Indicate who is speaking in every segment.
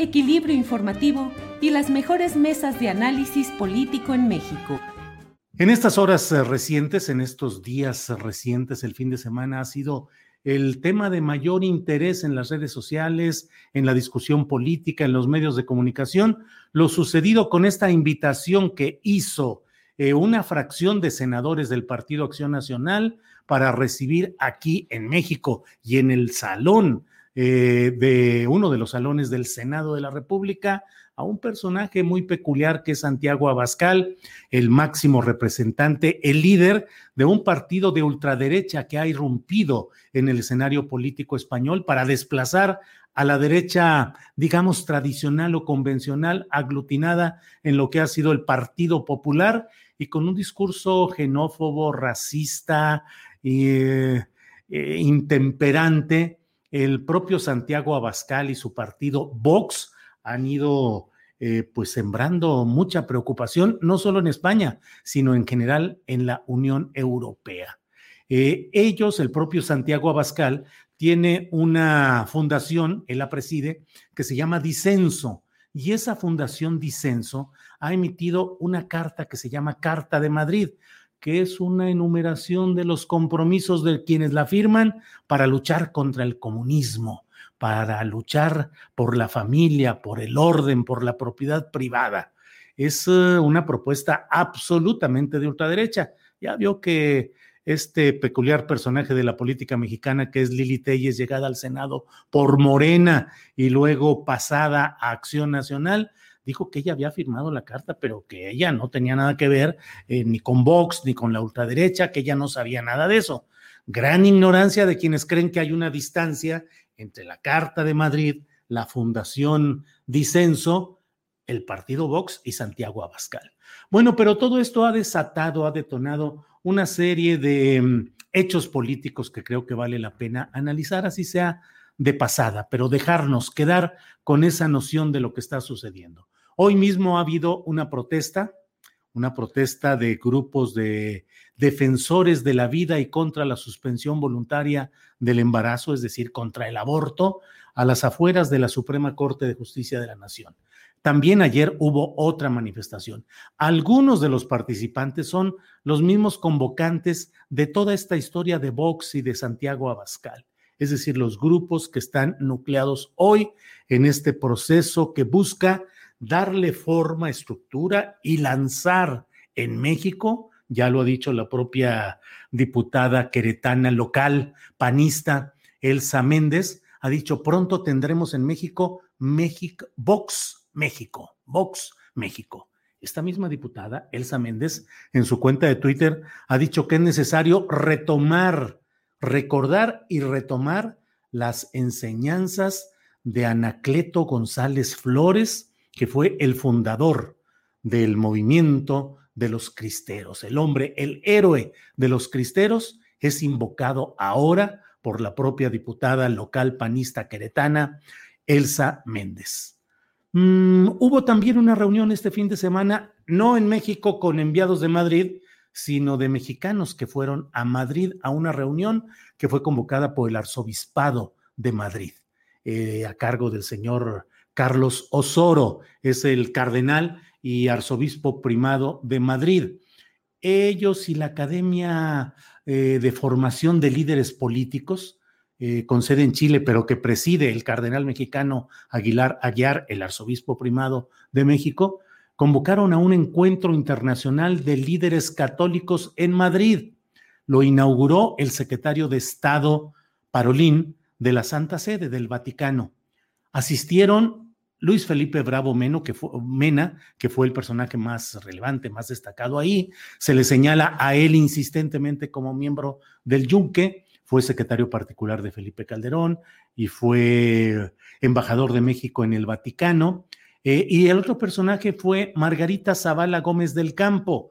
Speaker 1: equilibrio informativo y las mejores mesas de análisis político en México.
Speaker 2: En estas horas eh, recientes, en estos días recientes, el fin de semana ha sido el tema de mayor interés en las redes sociales, en la discusión política, en los medios de comunicación, lo sucedido con esta invitación que hizo eh, una fracción de senadores del Partido Acción Nacional para recibir aquí en México y en el salón eh, de uno de los salones del Senado de la República a un personaje muy peculiar que es Santiago Abascal, el máximo representante, el líder de un partido de ultraderecha que ha irrumpido en el escenario político español para desplazar a la derecha, digamos, tradicional o convencional, aglutinada en lo que ha sido el Partido Popular y con un discurso xenófobo, racista, eh, intemperante, el propio Santiago Abascal y su partido Vox han ido eh, pues sembrando mucha preocupación, no solo en España, sino en general en la Unión Europea. ellos, el propio Santiago Abascal, tiene una fundación, él la preside, que se llama Disenso, y esa fundación Disenso ha emitido una carta que se llama Carta de Madrid, que es una enumeración de los compromisos de quienes la firman para luchar contra el comunismo, para luchar por la familia, por el orden, por la propiedad privada. Es eh, una propuesta absolutamente de ultraderecha. Ya vio que este peculiar personaje de la política mexicana que es Lili Telles, llegada al Senado por Morena y luego pasada a Acción Nacional, dijo que ella había firmado la carta, pero que ella no tenía nada que ver eh, ni con Vox ni con la ultraderecha, que ella no sabía nada de eso. Gran ignorancia de quienes creen que hay una distancia entre la Carta de Madrid, la Fundación Disenso, el partido Vox y Santiago Abascal. Bueno, pero todo esto ha desatado, ha detonado una serie de mm, hechos políticos que creo que vale la pena analizar, así sea de pasada, pero dejarnos quedar con esa noción de lo que está sucediendo. Hoy mismo ha habido una protesta, una protesta de grupos de defensores de la vida y contra la suspensión voluntaria del embarazo, es decir, contra el aborto, a las afueras de la Suprema Corte de Justicia de la Nación. También ayer hubo otra manifestación. Algunos de los participantes son los mismos convocantes de toda esta historia de Vox y de Santiago Abascal es decir, los grupos que están nucleados hoy en este proceso que busca darle forma, estructura y lanzar en México, ya lo ha dicho la propia diputada queretana local, panista, Elsa Méndez, ha dicho, pronto tendremos en México, México, Vox México, Vox México. Esta misma diputada, Elsa Méndez, en su cuenta de Twitter, ha dicho que es necesario retomar recordar y retomar las enseñanzas de Anacleto González Flores, que fue el fundador del movimiento de los cristeros. El hombre, el héroe de los cristeros, es invocado ahora por la propia diputada local panista queretana, Elsa Méndez. Mm, hubo también una reunión este fin de semana, no en México con enviados de Madrid, sino de mexicanos que fueron a Madrid a una reunión que fue convocada por el arzobispado de Madrid. eh, a cargo del señor Carlos Osoro, es el cardenal y arzobispo primado de Madrid. Ellos y la Academia eh, de Formación de Líderes Políticos, eh, con sede en Chile, pero que preside el cardenal mexicano Aguilar Aguiar, el arzobispo primado de México, convocaron a un encuentro internacional de líderes católicos en Madrid. Lo inauguró el secretario de Estado Parolín de la Santa Sede del Vaticano. Asistieron Luis Felipe Bravo Meno, que fue, Mena, que fue el personaje más relevante, más destacado ahí. Se le señala a él insistentemente como miembro del Yunque, fue secretario particular de Felipe Calderón y fue embajador de México en el Vaticano. Eh, y el otro personaje fue Margarita Zavala Gómez del Campo,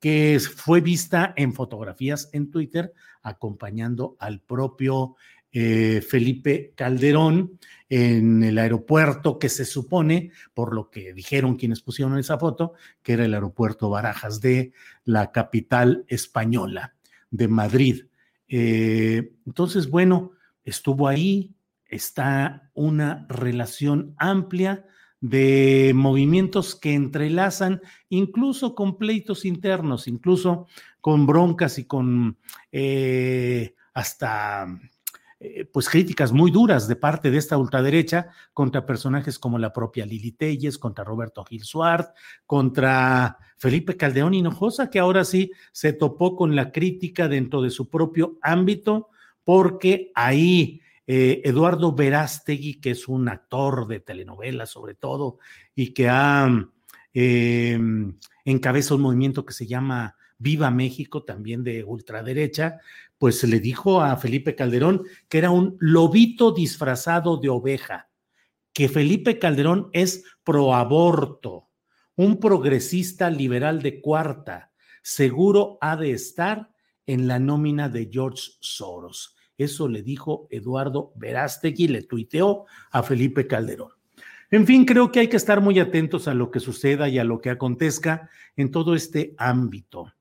Speaker 2: que fue vista en fotografías en Twitter acompañando al propio eh, Felipe Calderón en el aeropuerto que se supone, por lo que dijeron quienes pusieron esa foto, que era el aeropuerto Barajas de la capital española, de Madrid. Eh, entonces, bueno, estuvo ahí, está una relación amplia de movimientos que entrelazan incluso con pleitos internos, incluso con broncas y con eh, hasta eh, pues críticas muy duras de parte de esta ultraderecha contra personajes como la propia Lili Telles, contra Roberto Gil Suárez, contra Felipe Caldeón Hinojosa, que ahora sí se topó con la crítica dentro de su propio ámbito, porque ahí eh, Eduardo Verástegui, que es un actor de telenovelas sobre todo, y que ha eh, encabeza un movimiento que se llama Viva México, también de ultraderecha, pues le dijo a Felipe Calderón que era un lobito disfrazado de oveja, que Felipe Calderón es proaborto, un progresista liberal de cuarta, seguro ha de estar en la nómina de George Soros. Eso le dijo Eduardo Verástegui, le tuiteó a Felipe Calderón. En fin, creo que hay que estar muy atentos a lo que suceda y a lo que acontezca en todo este ámbito.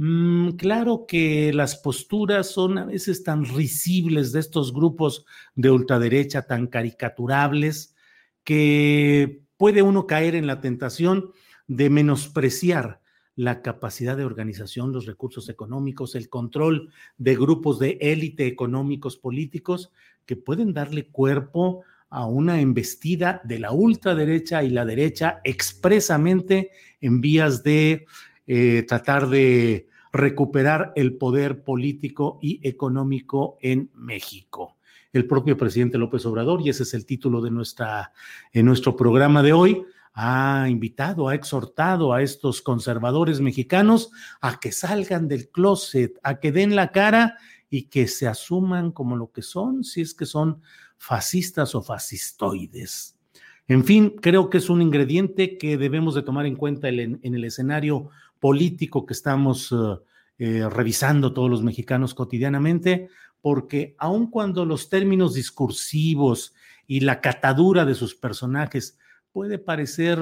Speaker 2: Mm, claro que las posturas son a veces tan risibles de estos grupos de ultraderecha, tan caricaturables, que puede uno caer en la tentación de menospreciar la capacidad de organización, los recursos económicos, el control de grupos de élite económicos políticos que pueden darle cuerpo a una embestida de la ultraderecha y la derecha expresamente en vías de eh, tratar de recuperar el poder político y económico en México. El propio presidente López Obrador, y ese es el título de nuestra, nuestro programa de hoy, ha invitado, ha exhortado a estos conservadores mexicanos a que salgan del closet, a que den la cara y que se asuman como lo que son, si es que son fascistas o fascistoides. En fin, creo que es un ingrediente que debemos de tomar en cuenta en, el escenario político que estamos eh, eh, revisando todos los mexicanos cotidianamente, porque aun cuando los términos discursivos y la catadura de sus personajes puede parecer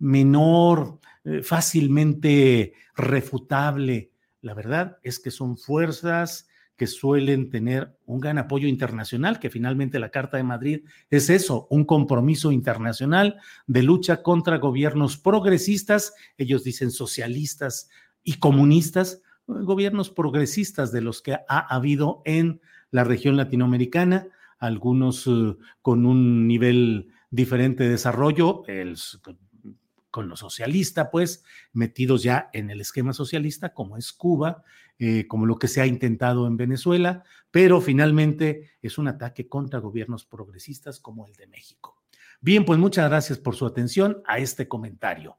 Speaker 2: menor, eh, fácilmente refutable, la verdad es que son fuerzas que suelen tener un gran apoyo internacional, que finalmente la Carta de Madrid es eso, un compromiso internacional de lucha contra gobiernos progresistas, ellos dicen socialistas y comunistas, gobiernos progresistas de los que ha habido en la región latinoamericana, algunos eh, con un nivel diferente de desarrollo, el, con lo socialista, pues, metidos ya en el esquema socialista, como es Cuba, eh, como lo que se ha intentado en Venezuela, pero finalmente es un ataque contra gobiernos progresistas como el de México. Bien, pues muchas gracias por su atención a este comentario.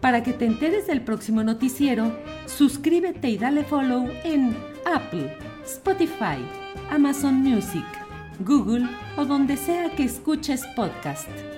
Speaker 1: Para que te enteres del próximo noticiero, suscríbete y dale follow en Apple, Spotify, Amazon Music, Google o donde sea que escuches podcast.